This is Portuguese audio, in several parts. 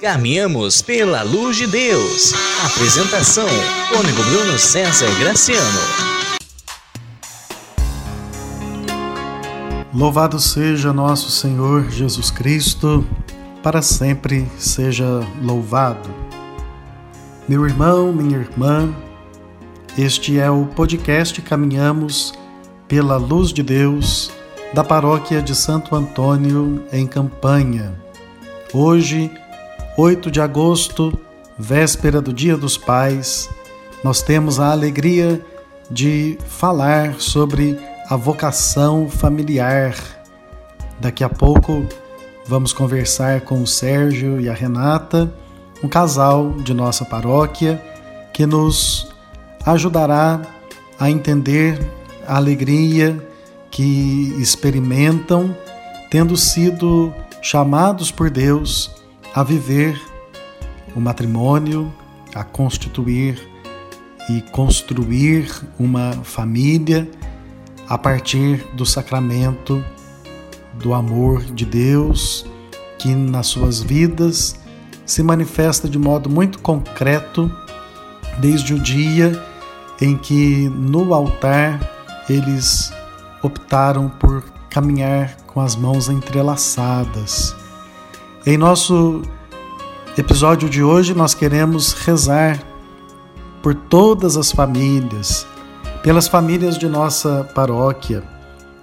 Caminhamos pela luz de Deus. Apresentação: Cônigo Bruno César Graciano. Louvado seja nosso Senhor Jesus Cristo, para sempre seja louvado. Meu irmão, minha irmã, este é o podcast Caminhamos pela Luz de Deus da paróquia de Santo Antônio, em Campanha. Hoje, 8 de agosto, véspera do Dia dos Pais, nós temos a alegria de falar sobre a vocação familiar. Daqui a pouco vamos conversar com o Sérgio e a Renata, um casal de nossa paróquia, que nos ajudará a entender a alegria que experimentam tendo sido chamados por Deus a viver o matrimônio, a constituir e construir uma família a partir do sacramento do amor de Deus, que nas suas vidas se manifesta de modo muito concreto desde o dia em que no altar eles optaram por caminhar com as mãos entrelaçadas em nosso episódio de hoje, nós queremos rezar por todas as famílias, pelas famílias de nossa paróquia,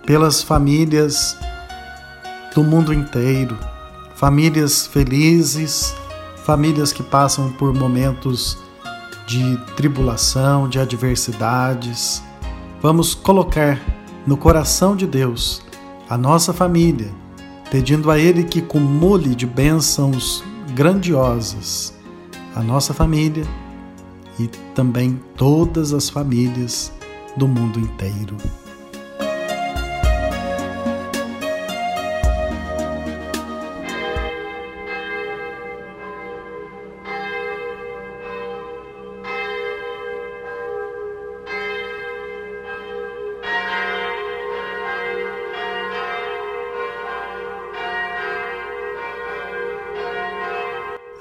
pelas famílias do mundo inteiro, famílias felizes, famílias que passam por momentos de tribulação, de adversidades. Vamos colocar no coração de Deus a nossa família pedindo a Ele que cumule de bênçãos grandiosas a nossa família e também todas as famílias do mundo inteiro.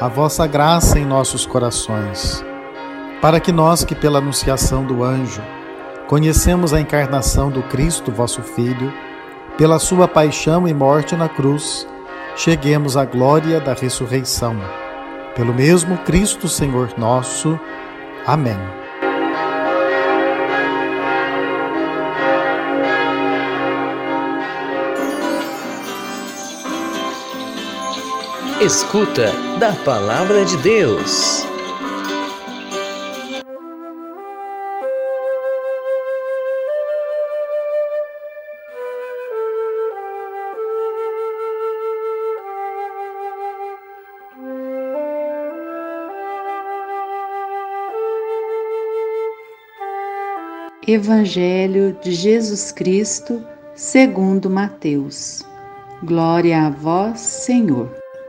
a vossa graça em nossos corações, para que nós que pela anunciação do anjo conhecemos a encarnação do Cristo, vosso Filho, pela sua paixão e morte na cruz, cheguemos à glória da ressurreição. Pelo mesmo Cristo Senhor nosso. Amém. Escuta da Palavra de Deus. Evangelho de Jesus Cristo, segundo Mateus. Glória a vós, Senhor.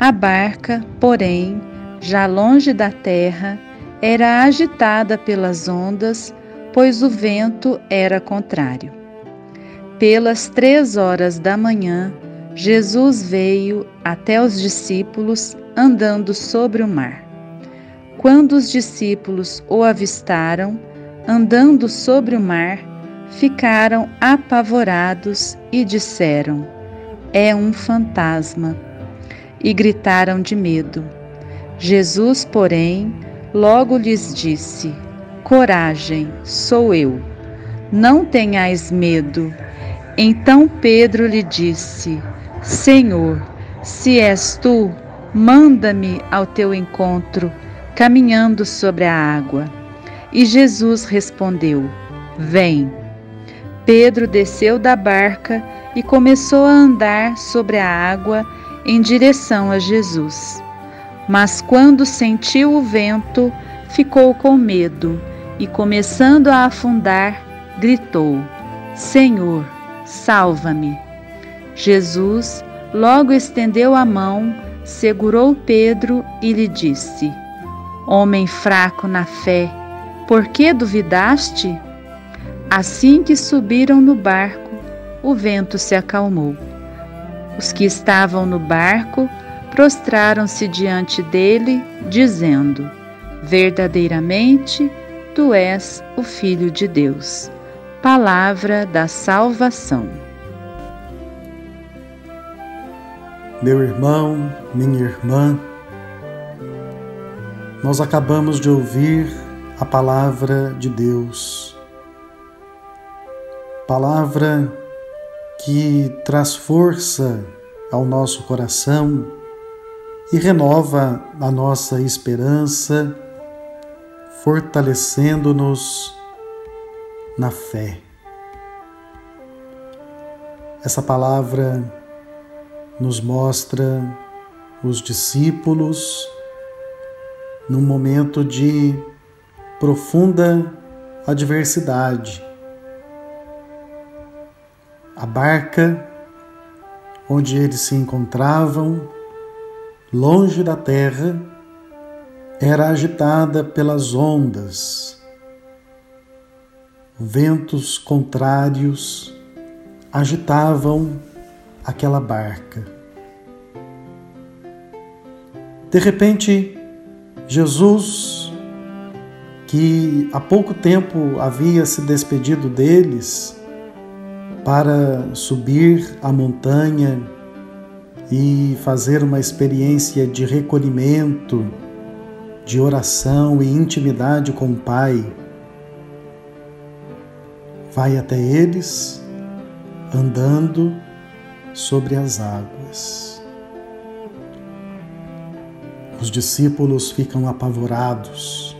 A barca, porém, já longe da terra, era agitada pelas ondas, pois o vento era contrário. Pelas três horas da manhã, Jesus veio até os discípulos andando sobre o mar. Quando os discípulos o avistaram, andando sobre o mar, ficaram apavorados e disseram: É um fantasma e gritaram de medo. Jesus, porém, logo lhes disse: Coragem, sou eu. Não tenhais medo. Então Pedro lhe disse: Senhor, se és tu, manda-me ao teu encontro, caminhando sobre a água. E Jesus respondeu: Vem. Pedro desceu da barca e começou a andar sobre a água em direção a Jesus. Mas quando sentiu o vento, ficou com medo e, começando a afundar, gritou: Senhor, salva-me. Jesus logo estendeu a mão, segurou Pedro e lhe disse: Homem fraco na fé, por que duvidaste? Assim que subiram no barco, o vento se acalmou. Os que estavam no barco prostraram-se diante dele, dizendo: Verdadeiramente, tu és o Filho de Deus. Palavra da salvação. Meu irmão, minha irmã, nós acabamos de ouvir a palavra de Deus. Palavra que traz força ao nosso coração e renova a nossa esperança, fortalecendo-nos na fé. Essa palavra nos mostra os discípulos num momento de profunda adversidade a barca onde eles se encontravam, longe da terra, era agitada pelas ondas. Ventos contrários agitavam aquela barca. De repente, Jesus, que há pouco tempo havia se despedido deles, para subir a montanha e fazer uma experiência de recolhimento, de oração e intimidade com o Pai. Vai até eles andando sobre as águas. Os discípulos ficam apavorados.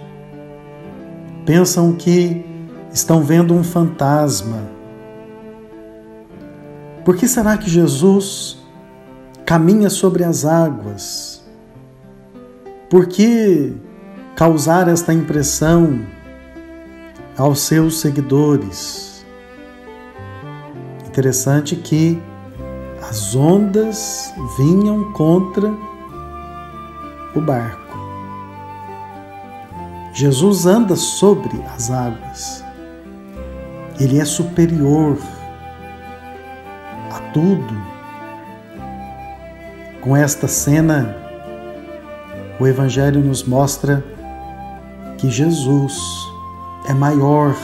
Pensam que estão vendo um fantasma por que será que Jesus caminha sobre as águas? Por que causar esta impressão aos seus seguidores? Interessante que as ondas vinham contra o barco. Jesus anda sobre as águas. Ele é superior tudo. Com esta cena, o Evangelho nos mostra que Jesus é maior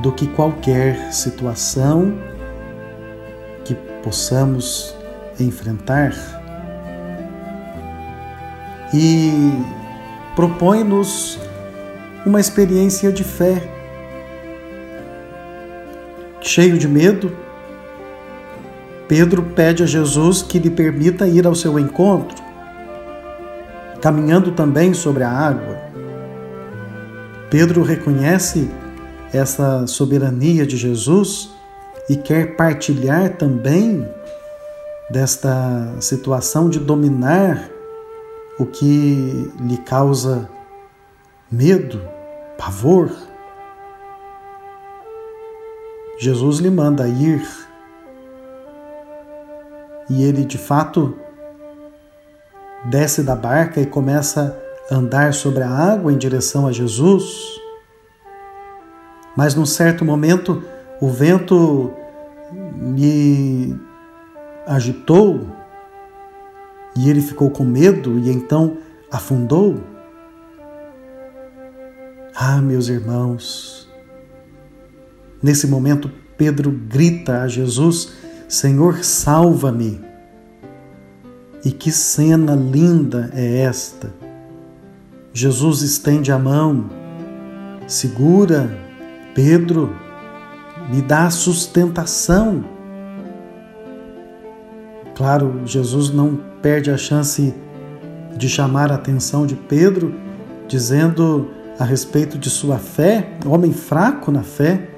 do que qualquer situação que possamos enfrentar e propõe-nos uma experiência de fé, cheio de medo, Pedro pede a Jesus que lhe permita ir ao seu encontro, caminhando também sobre a água. Pedro reconhece essa soberania de Jesus e quer partilhar também desta situação de dominar o que lhe causa medo, pavor. Jesus lhe manda ir e ele de fato desce da barca e começa a andar sobre a água em direção a Jesus. Mas num certo momento o vento lhe agitou e ele ficou com medo e então afundou. Ah, meus irmãos, nesse momento Pedro grita a Jesus: Senhor, salva-me. E que cena linda é esta! Jesus estende a mão, segura Pedro, me dá sustentação. Claro, Jesus não perde a chance de chamar a atenção de Pedro, dizendo a respeito de sua fé, homem fraco na fé.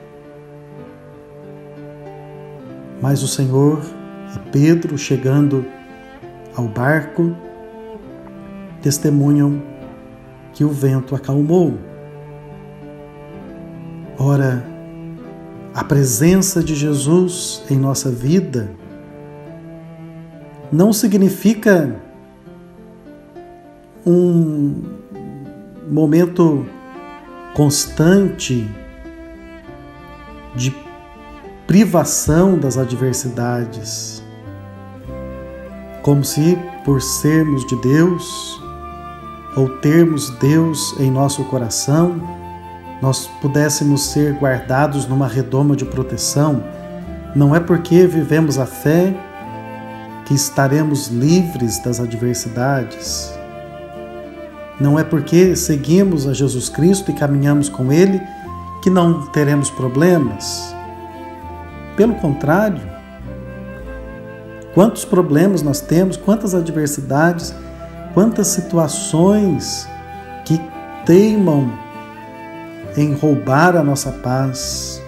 Mas o Senhor e Pedro, chegando ao barco, testemunham que o vento acalmou. Ora, a presença de Jesus em nossa vida não significa um momento constante de privação das adversidades, como se por sermos de Deus ou termos Deus em nosso coração, nós pudéssemos ser guardados numa redoma de proteção. Não é porque vivemos a fé que estaremos livres das adversidades. Não é porque seguimos a Jesus Cristo e caminhamos com Ele que não teremos problemas. Pelo contrário, quantos problemas nós temos, quantas adversidades, quantas situações que teimam em roubar a nossa paz.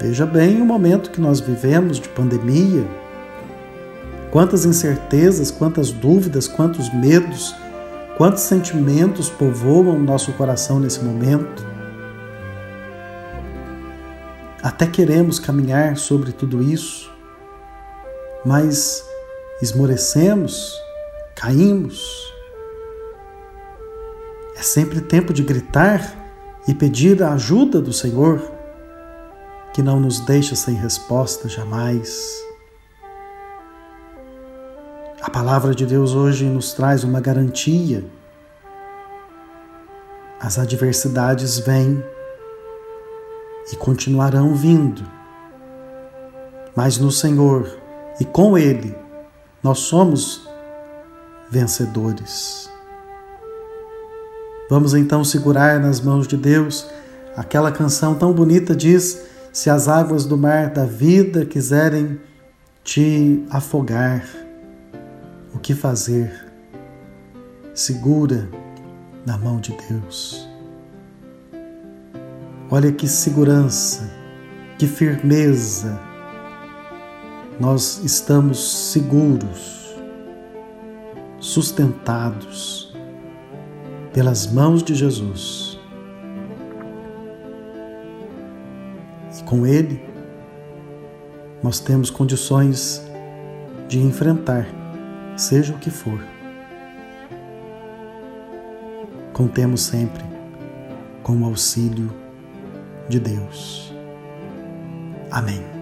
Veja bem o momento que nós vivemos de pandemia. Quantas incertezas, quantas dúvidas, quantos medos, Quantos sentimentos povoam nosso coração nesse momento? Até queremos caminhar sobre tudo isso, mas esmorecemos, caímos. É sempre tempo de gritar e pedir a ajuda do Senhor, que não nos deixa sem resposta jamais. A palavra de Deus hoje nos traz uma garantia. As adversidades vêm e continuarão vindo, mas no Senhor e com Ele nós somos vencedores. Vamos então segurar nas mãos de Deus. Aquela canção tão bonita diz: Se as águas do mar da vida quiserem te afogar, o que fazer. Segura na mão de Deus. Olha que segurança, que firmeza. Nós estamos seguros, sustentados pelas mãos de Jesus. E com Ele, nós temos condições de enfrentar seja o que for. Contemos sempre com o auxílio de Deus. Amém.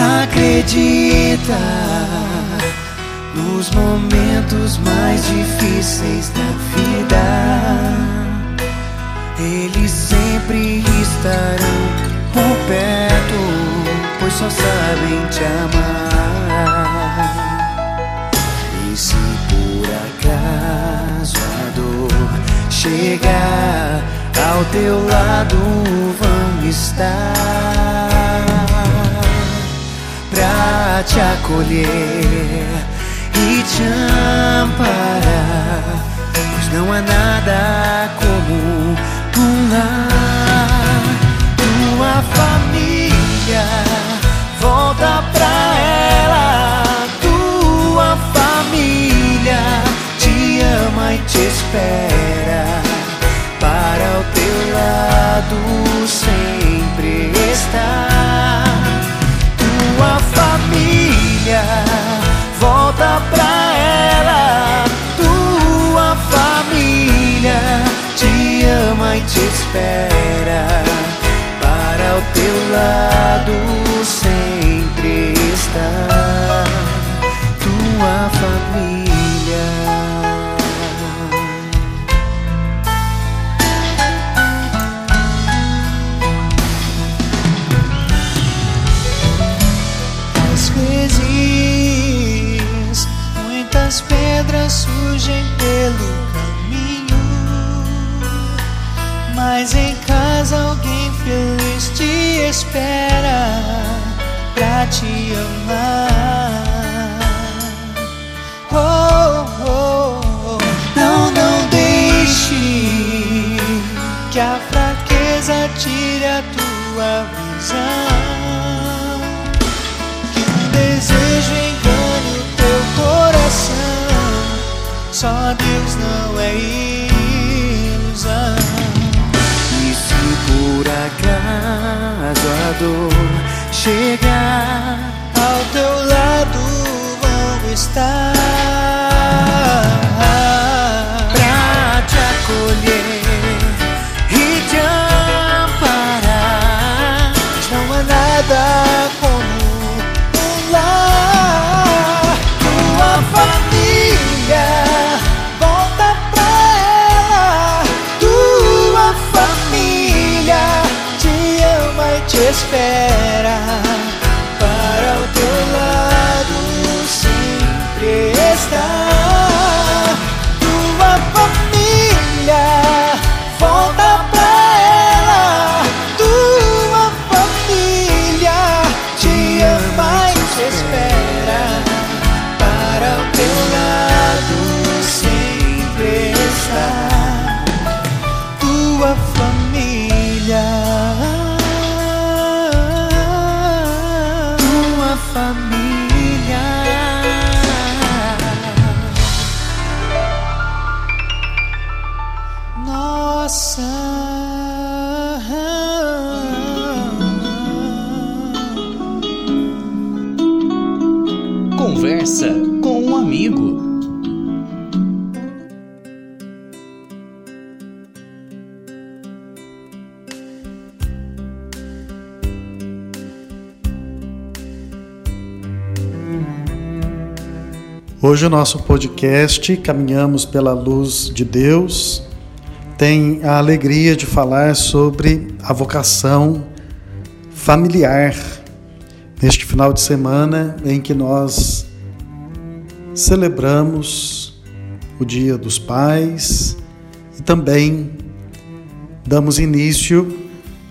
Acredita nos momentos mais difíceis da vida. Eles sempre estarão por perto, pois só sabem te amar. E se por acaso a dor chegar ao teu lado, vão estar pra te acolher e te amparar. Pois não há nada como um tua família. Volta pra ela, tua família te ama e te espera. Para o teu lado sempre tua volta pra ela. Tua família te ama e te espera. Para o teu lado sempre está tua família. Te espera. Para o teu Hoje o nosso podcast Caminhamos pela Luz de Deus tem a alegria de falar sobre a vocação familiar neste final de semana em que nós celebramos o Dia dos Pais e também damos início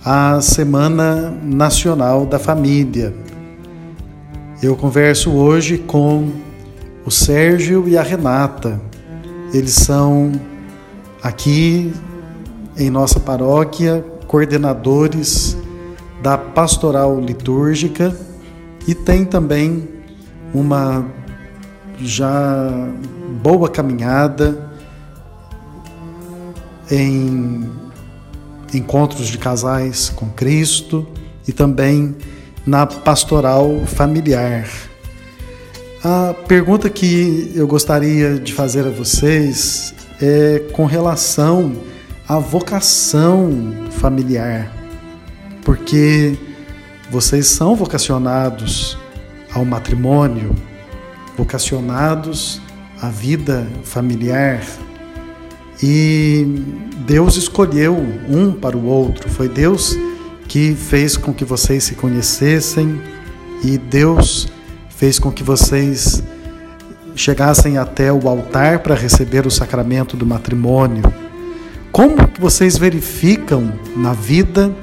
à Semana Nacional da Família. Eu converso hoje com o Sérgio e a Renata. Eles são aqui em nossa paróquia coordenadores da pastoral litúrgica e tem também uma já boa caminhada em encontros de casais com Cristo e também na pastoral familiar. A pergunta que eu gostaria de fazer a vocês é com relação à vocação familiar, porque vocês são vocacionados ao matrimônio, vocacionados à vida familiar. E Deus escolheu um para o outro. Foi Deus que fez com que vocês se conhecessem e Deus fez com que vocês chegassem até o altar para receber o sacramento do matrimônio. Como que vocês verificam na vida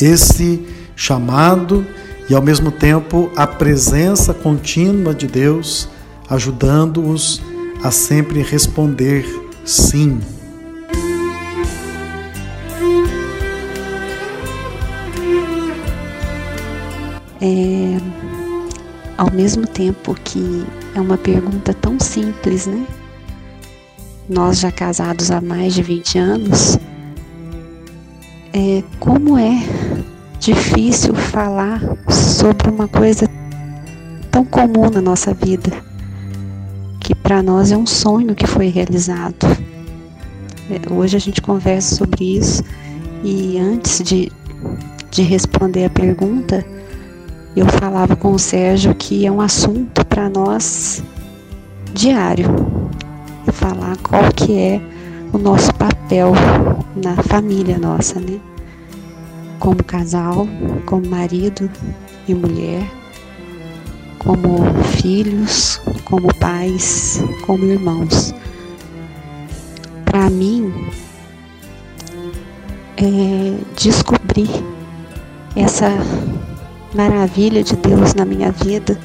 esse chamado e ao mesmo tempo a presença contínua de Deus ajudando-os a sempre responder sim. É, ao mesmo tempo que é uma pergunta tão simples, né? Nós já casados há mais de 20 anos, é, como é difícil falar sobre uma coisa tão comum na nossa vida, que para nós é um sonho que foi realizado. É, hoje a gente conversa sobre isso e antes de, de responder a pergunta, eu falava com o Sérgio que é um assunto para nós diário. Falar qual que é o nosso papel na família nossa, né? como casal, como marido e mulher, como filhos, como pais, como irmãos. Para mim, é descobrir essa maravilha de Deus na minha vida,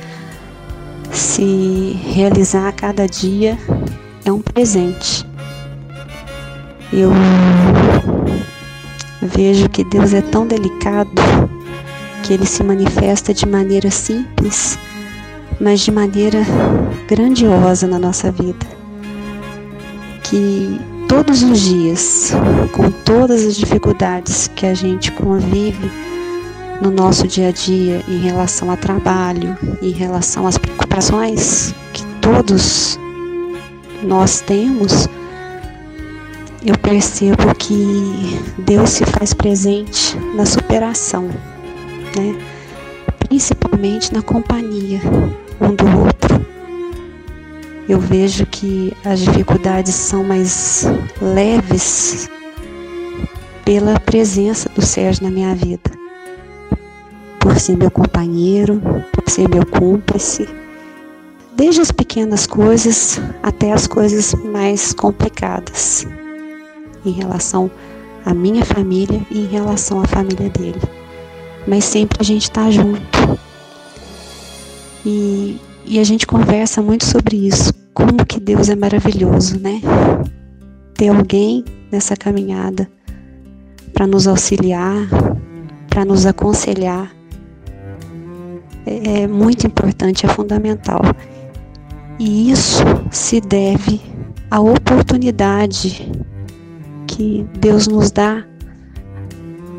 se realizar a cada dia, é um presente. Eu vejo que Deus é tão delicado que ele se manifesta de maneira simples, mas de maneira grandiosa na nossa vida. Que todos os dias, com todas as dificuldades que a gente convive no nosso dia a dia em relação a trabalho, em relação às preocupações que todos nós temos, eu percebo que Deus se faz presente na superação, né? principalmente na companhia um do outro. Eu vejo que as dificuldades são mais leves pela presença do Sérgio na minha vida, por ser meu companheiro, por ser meu cúmplice, desde as pequenas coisas até as coisas mais complicadas em relação à minha família e em relação à família dele. Mas sempre a gente está junto. E, e a gente conversa muito sobre isso. Como que Deus é maravilhoso, né? Ter alguém nessa caminhada para nos auxiliar, para nos aconselhar. É, é muito importante, é fundamental. E isso se deve à oportunidade que Deus nos dá,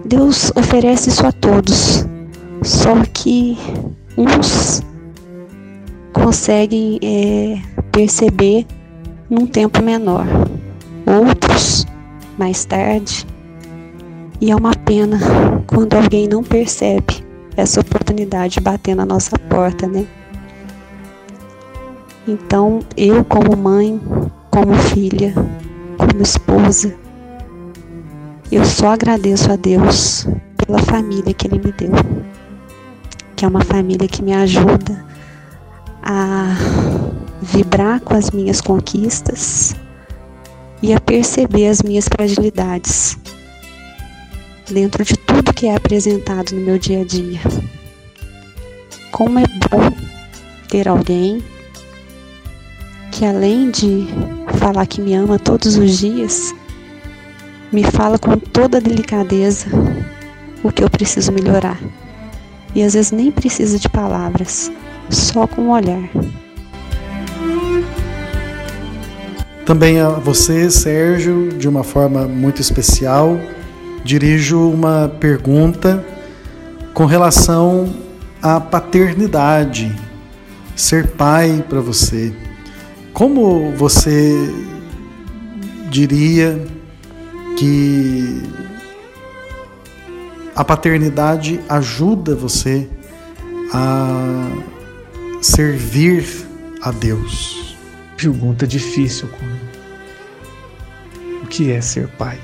Deus oferece isso a todos. Só que uns conseguem é, perceber num tempo menor, outros mais tarde. E é uma pena quando alguém não percebe essa oportunidade bater na nossa porta, né? Então, eu como mãe, como filha, como esposa, eu só agradeço a Deus pela família que Ele me deu, que é uma família que me ajuda a vibrar com as minhas conquistas e a perceber as minhas fragilidades dentro de tudo que é apresentado no meu dia a dia. Como é bom ter alguém que, além de falar que me ama todos os dias, me fala com toda delicadeza o que eu preciso melhorar. E às vezes nem precisa de palavras, só com o olhar. Também a você, Sérgio, de uma forma muito especial, dirijo uma pergunta com relação à paternidade, ser pai para você. Como você diria que a paternidade ajuda você a servir a Deus. Pergunta difícil, o que é ser pai?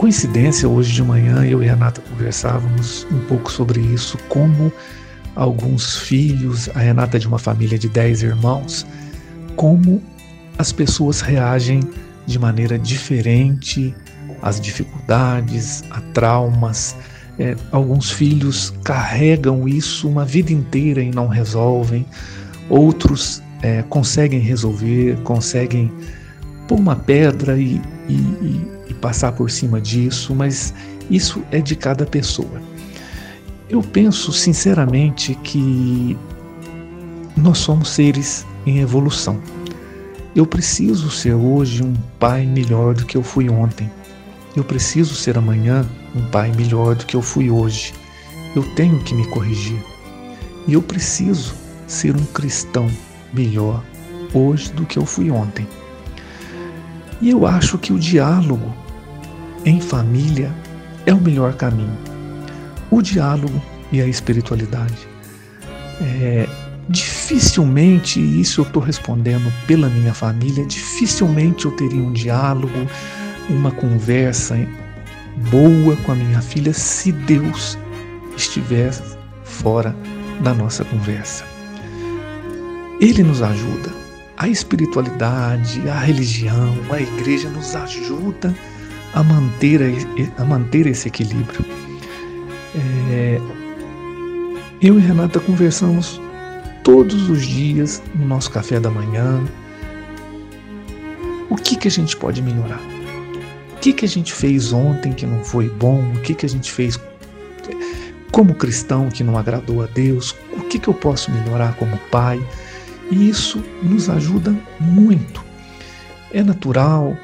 Coincidência, hoje de manhã eu e a Renata conversávamos um pouco sobre isso, como alguns filhos, a Renata é de uma família de dez irmãos, como as pessoas reagem de maneira diferente às dificuldades, a traumas. É, alguns filhos carregam isso uma vida inteira e não resolvem, outros é, conseguem resolver, conseguem pôr uma pedra e, e, e passar por cima disso, mas isso é de cada pessoa. Eu penso sinceramente que nós somos seres em evolução. Eu preciso ser hoje um pai melhor do que eu fui ontem. Eu preciso ser amanhã um pai melhor do que eu fui hoje. Eu tenho que me corrigir. E eu preciso ser um cristão melhor hoje do que eu fui ontem. E eu acho que o diálogo em família é o melhor caminho. O diálogo e a espiritualidade. É, dificilmente, isso eu estou respondendo pela minha família, dificilmente eu teria um diálogo, uma conversa boa com a minha filha se Deus estivesse fora da nossa conversa. Ele nos ajuda. A espiritualidade, a religião, a igreja nos ajuda a manter, a manter esse equilíbrio. É, eu e Renata conversamos todos os dias no nosso café da manhã. O que, que a gente pode melhorar? O que, que a gente fez ontem que não foi bom? O que, que a gente fez como cristão que não agradou a Deus? O que, que eu posso melhorar como pai? E isso nos ajuda muito. É natural,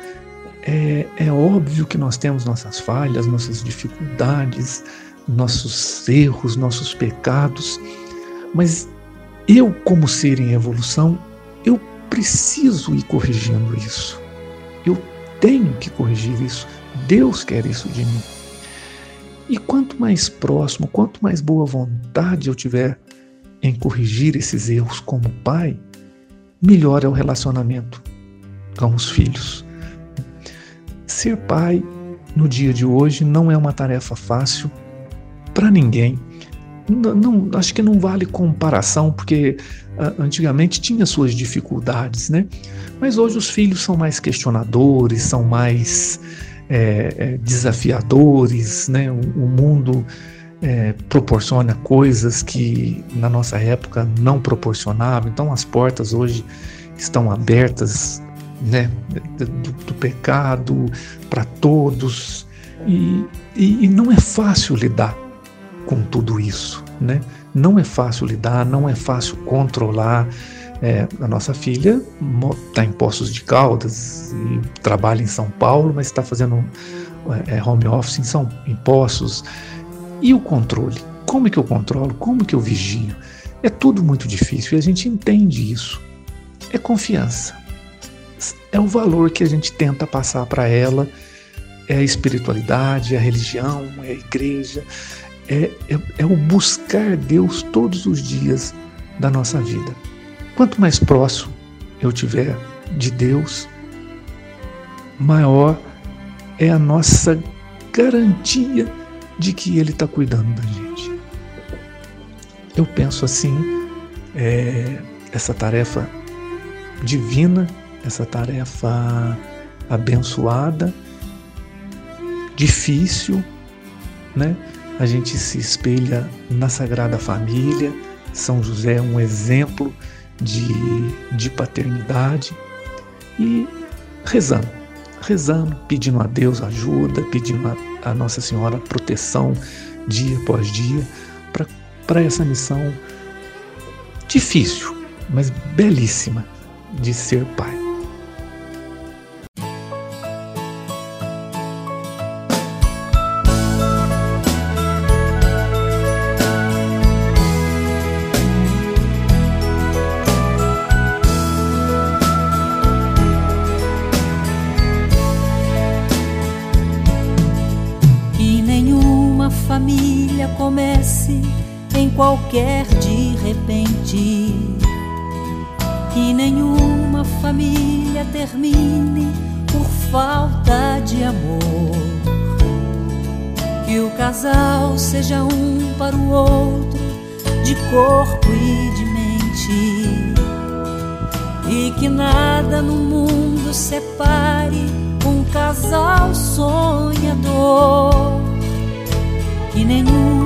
é, é óbvio que nós temos nossas falhas, nossas dificuldades, nossos erros, nossos pecados, mas eu, como ser em evolução, eu preciso ir corrigindo isso. Eu tenho que corrigir isso. Deus quer isso de mim. E quanto mais próximo, quanto mais boa vontade eu tiver em corrigir esses erros como pai, melhor é o relacionamento com os filhos. Ser pai no dia de hoje não é uma tarefa fácil para ninguém não, não, acho que não vale comparação, porque uh, antigamente tinha suas dificuldades, né? Mas hoje os filhos são mais questionadores, são mais é, é, desafiadores, né? O, o mundo é, proporciona coisas que na nossa época não proporcionava. Então as portas hoje estão abertas, né? Do, do pecado para todos e, e, e não é fácil lidar com tudo isso, né? Não é fácil lidar, não é fácil controlar. É, a nossa filha está em Poços de Caldas e trabalha em São Paulo, mas está fazendo é, home office em, São, em Poços. E o controle? Como é que eu controlo? Como é que eu vigio? É tudo muito difícil e a gente entende isso. É confiança. É o valor que a gente tenta passar para ela, é a espiritualidade, é a religião, é a igreja, é, é, é o buscar Deus todos os dias da nossa vida. Quanto mais próximo eu tiver de Deus, maior é a nossa garantia de que Ele está cuidando da gente. Eu penso assim, é, essa tarefa divina, essa tarefa abençoada, difícil, né? a gente se espelha na Sagrada Família. São José é um exemplo de, de paternidade e rezando, rezando, pedindo a Deus ajuda, pedindo a, a Nossa Senhora proteção dia após dia para essa missão difícil, mas belíssima de ser pai. Qualquer de repente. Que nenhuma família termine por falta de amor. Que o casal seja um para o outro, de corpo e de mente. E que nada no mundo separe um casal sonhador. Que nenhuma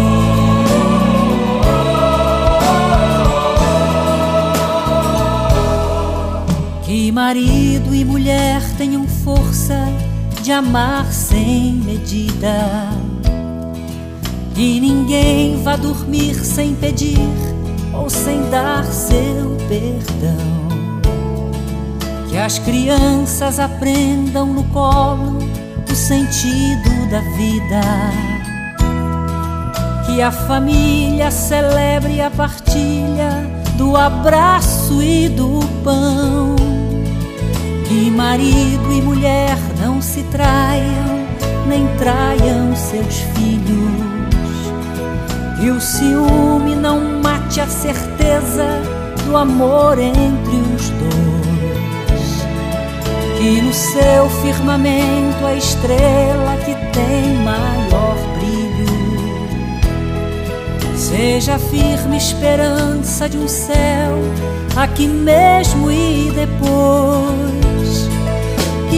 Marido e mulher tenham força de amar sem medida. Que ninguém vá dormir sem pedir ou sem dar seu perdão. Que as crianças aprendam no colo o sentido da vida. Que a família celebre a partilha do abraço e do pão. Que marido e mulher não se traiam, nem traiam seus filhos. Que o ciúme não mate a certeza do amor entre os dois. Que no seu firmamento a estrela que tem maior brilho seja a firme esperança de um céu aqui mesmo e depois.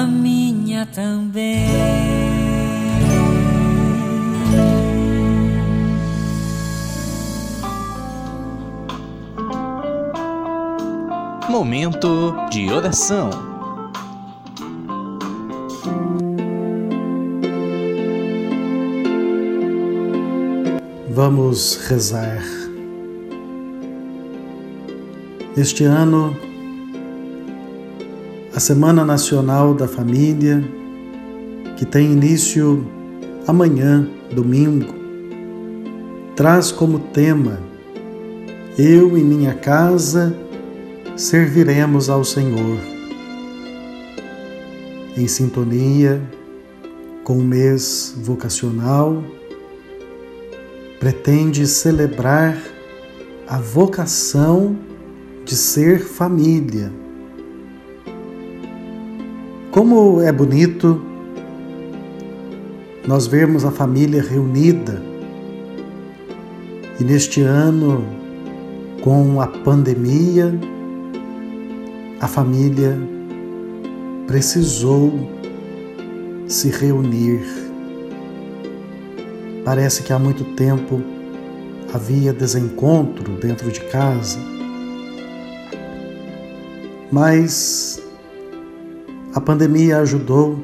a minha também. Momento de oração. Vamos rezar. Este ano, a Semana Nacional da Família, que tem início amanhã, domingo, traz como tema Eu e minha casa serviremos ao Senhor. Em sintonia com o mês vocacional, pretende celebrar a vocação de ser família. Como é bonito nós vermos a família reunida. E neste ano, com a pandemia, a família precisou se reunir. Parece que há muito tempo havia desencontro dentro de casa, mas a pandemia ajudou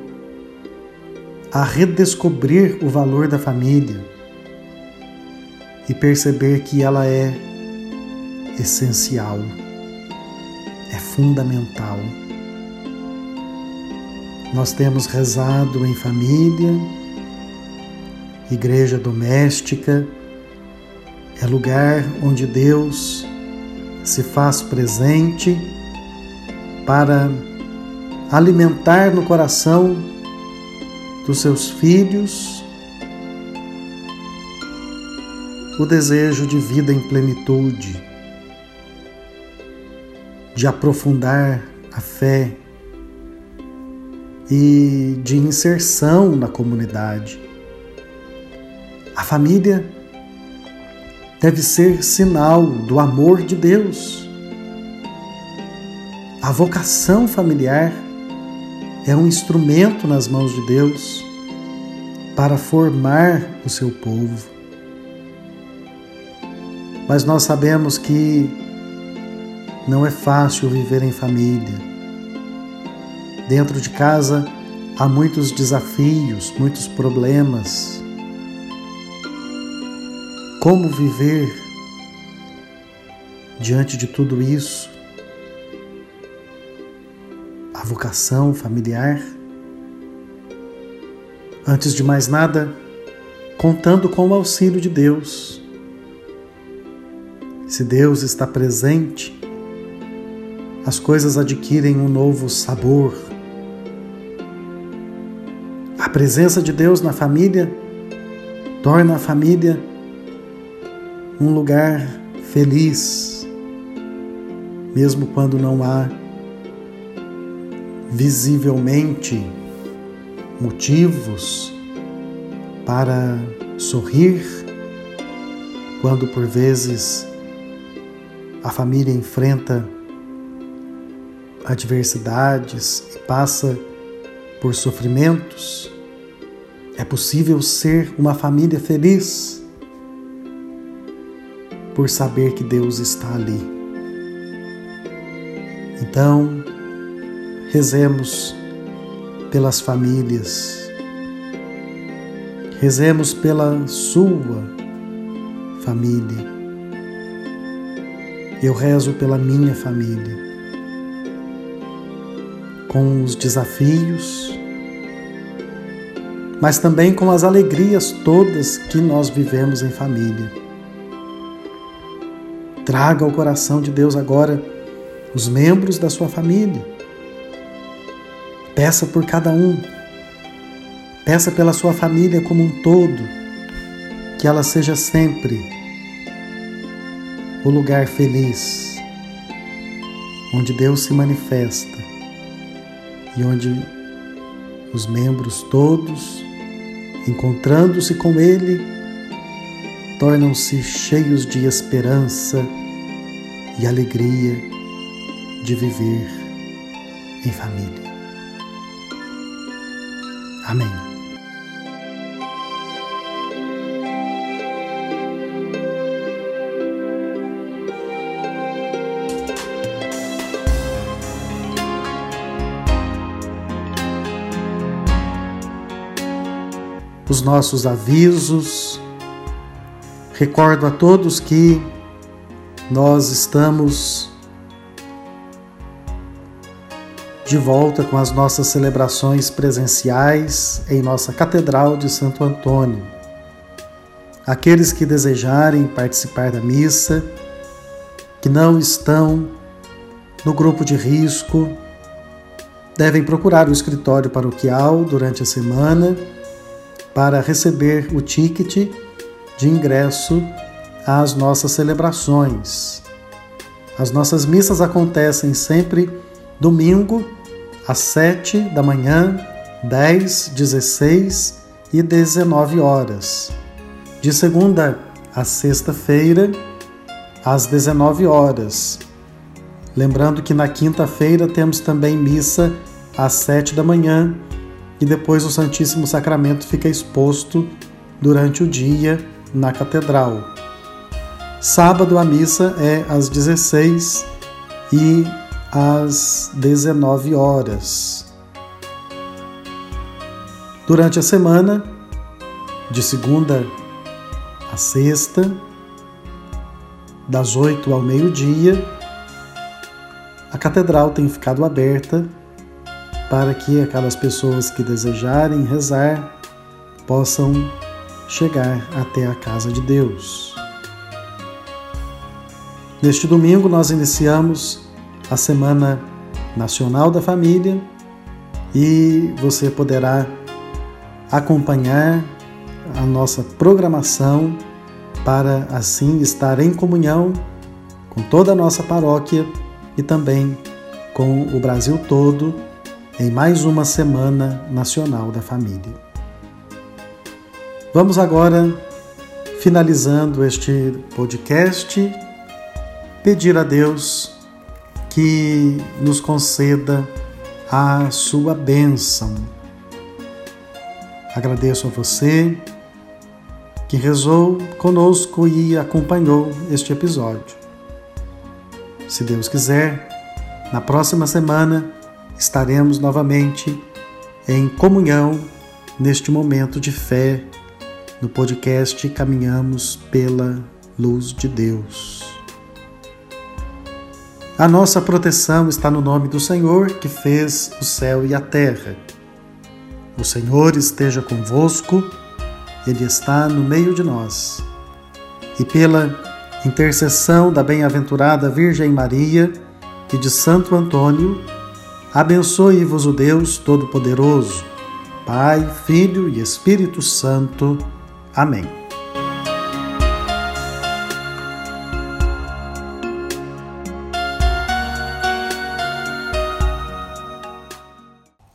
a redescobrir o valor da família e perceber que ela é essencial, é fundamental. Nós temos rezado em família, igreja doméstica, é lugar onde Deus se faz presente para alimentar no coração dos seus filhos o desejo de vida em plenitude, de aprofundar a fé e de inserção na comunidade. A família deve ser sinal do amor de Deus. A vocação familiar é um instrumento nas mãos de Deus para formar o seu povo. Mas nós sabemos que não é fácil viver em família. Dentro de casa há muitos desafios, muitos problemas. Como viver diante de tudo isso? Vocação familiar? Antes de mais nada, contando com o auxílio de Deus. Se Deus está presente, as coisas adquirem um novo sabor. A presença de Deus na família torna a família um lugar feliz, mesmo quando não há visivelmente motivos para sorrir, quando por vezes a família enfrenta adversidades e passa por sofrimentos, é possível ser uma família feliz por saber que Deus está ali. Então, rezemos pelas famílias, rezemos pela sua família. Eu rezo pela minha família, com os desafios, mas também com as alegrias todas que nós vivemos em família. Traga ao coração de Deus agora os membros da sua família. Peça por cada um. Peça pela sua família como um todo, que ela seja sempre o lugar feliz, onde Deus se manifesta e onde os membros todos, encontrando-se com Ele, tornam-se cheios de esperança e alegria de viver em família. Amém. Os nossos avisos, Recordo a todos que nós estamos de volta com as nossas celebrações presenciais em nossa Catedral de Santo Antônio. Aqueles que desejarem participar da missa, que não estão no grupo de risco, devem procurar o escritório paroquial durante a semana para receber o ticket de ingresso às nossas celebrações. As nossas missas acontecem sempre domingo, às 7 da manhã, 10, 16 e 19 horas. De segunda a sexta-feira, às 19 horas. Lembrando que na quinta-feira temos também missa às 7 da manhã e depois o Santíssimo Sacramento fica exposto durante o dia na catedral. Sábado a missa é às 16 e às 19 horas. Durante a semana, de segunda a sexta, das 8 ao meio-dia, a catedral tem ficado aberta para que aquelas pessoas que desejarem rezar possam chegar até a casa de Deus. Neste domingo, nós iniciamos a Semana Nacional da Família e você poderá acompanhar a nossa programação para assim estar em comunhão com toda a nossa paróquia e também com o Brasil todo em mais uma Semana Nacional da Família. Vamos agora, finalizando este podcast, pedir a Deus que nos conceda a sua bênção. Agradeço a você que rezou conosco e acompanhou este episódio. Se Deus quiser, na próxima semana estaremos novamente em comunhão neste momento de fé no podcast Caminhamos pela Luz de Deus. A nossa proteção está no nome do Senhor que fez o céu e a terra. O Senhor esteja convosco ele está no meio de nós. E pela intercessão da bem-aventurada Virgem Maria e de Santo Antônio, abençoe-vos o Deus Todo-Poderoso, Pai, Filho e Espírito Santo. Amém.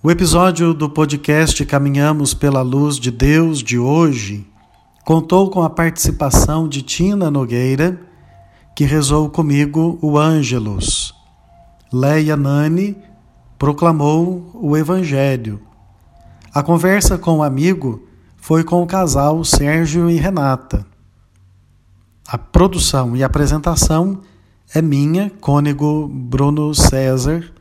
O episódio do podcast Caminhamos pela Luz de Deus de hoje contou com a participação de Tina Nogueira, que rezou comigo o Ângelus. Leia Nani proclamou o Evangelho. A conversa com o amigo foi com o casal Sérgio e Renata. A produção e apresentação é minha, cônego Bruno César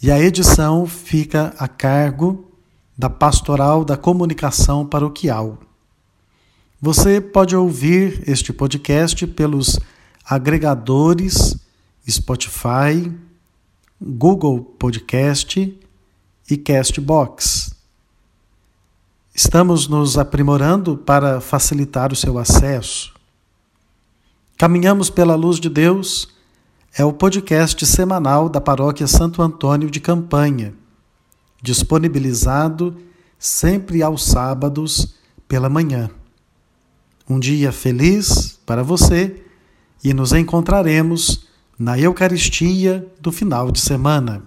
e a edição fica a cargo da Pastoral da Comunicação Paroquial. Você pode ouvir este podcast pelos agregadores Spotify, Google Podcast e Castbox. Estamos nos aprimorando para facilitar o seu acesso. Caminhamos pela luz de Deus é o podcast semanal da Paróquia Santo Antônio de Campanha, disponibilizado sempre aos sábados pela manhã. Um dia feliz para você e nos encontraremos na Eucaristia do final de semana.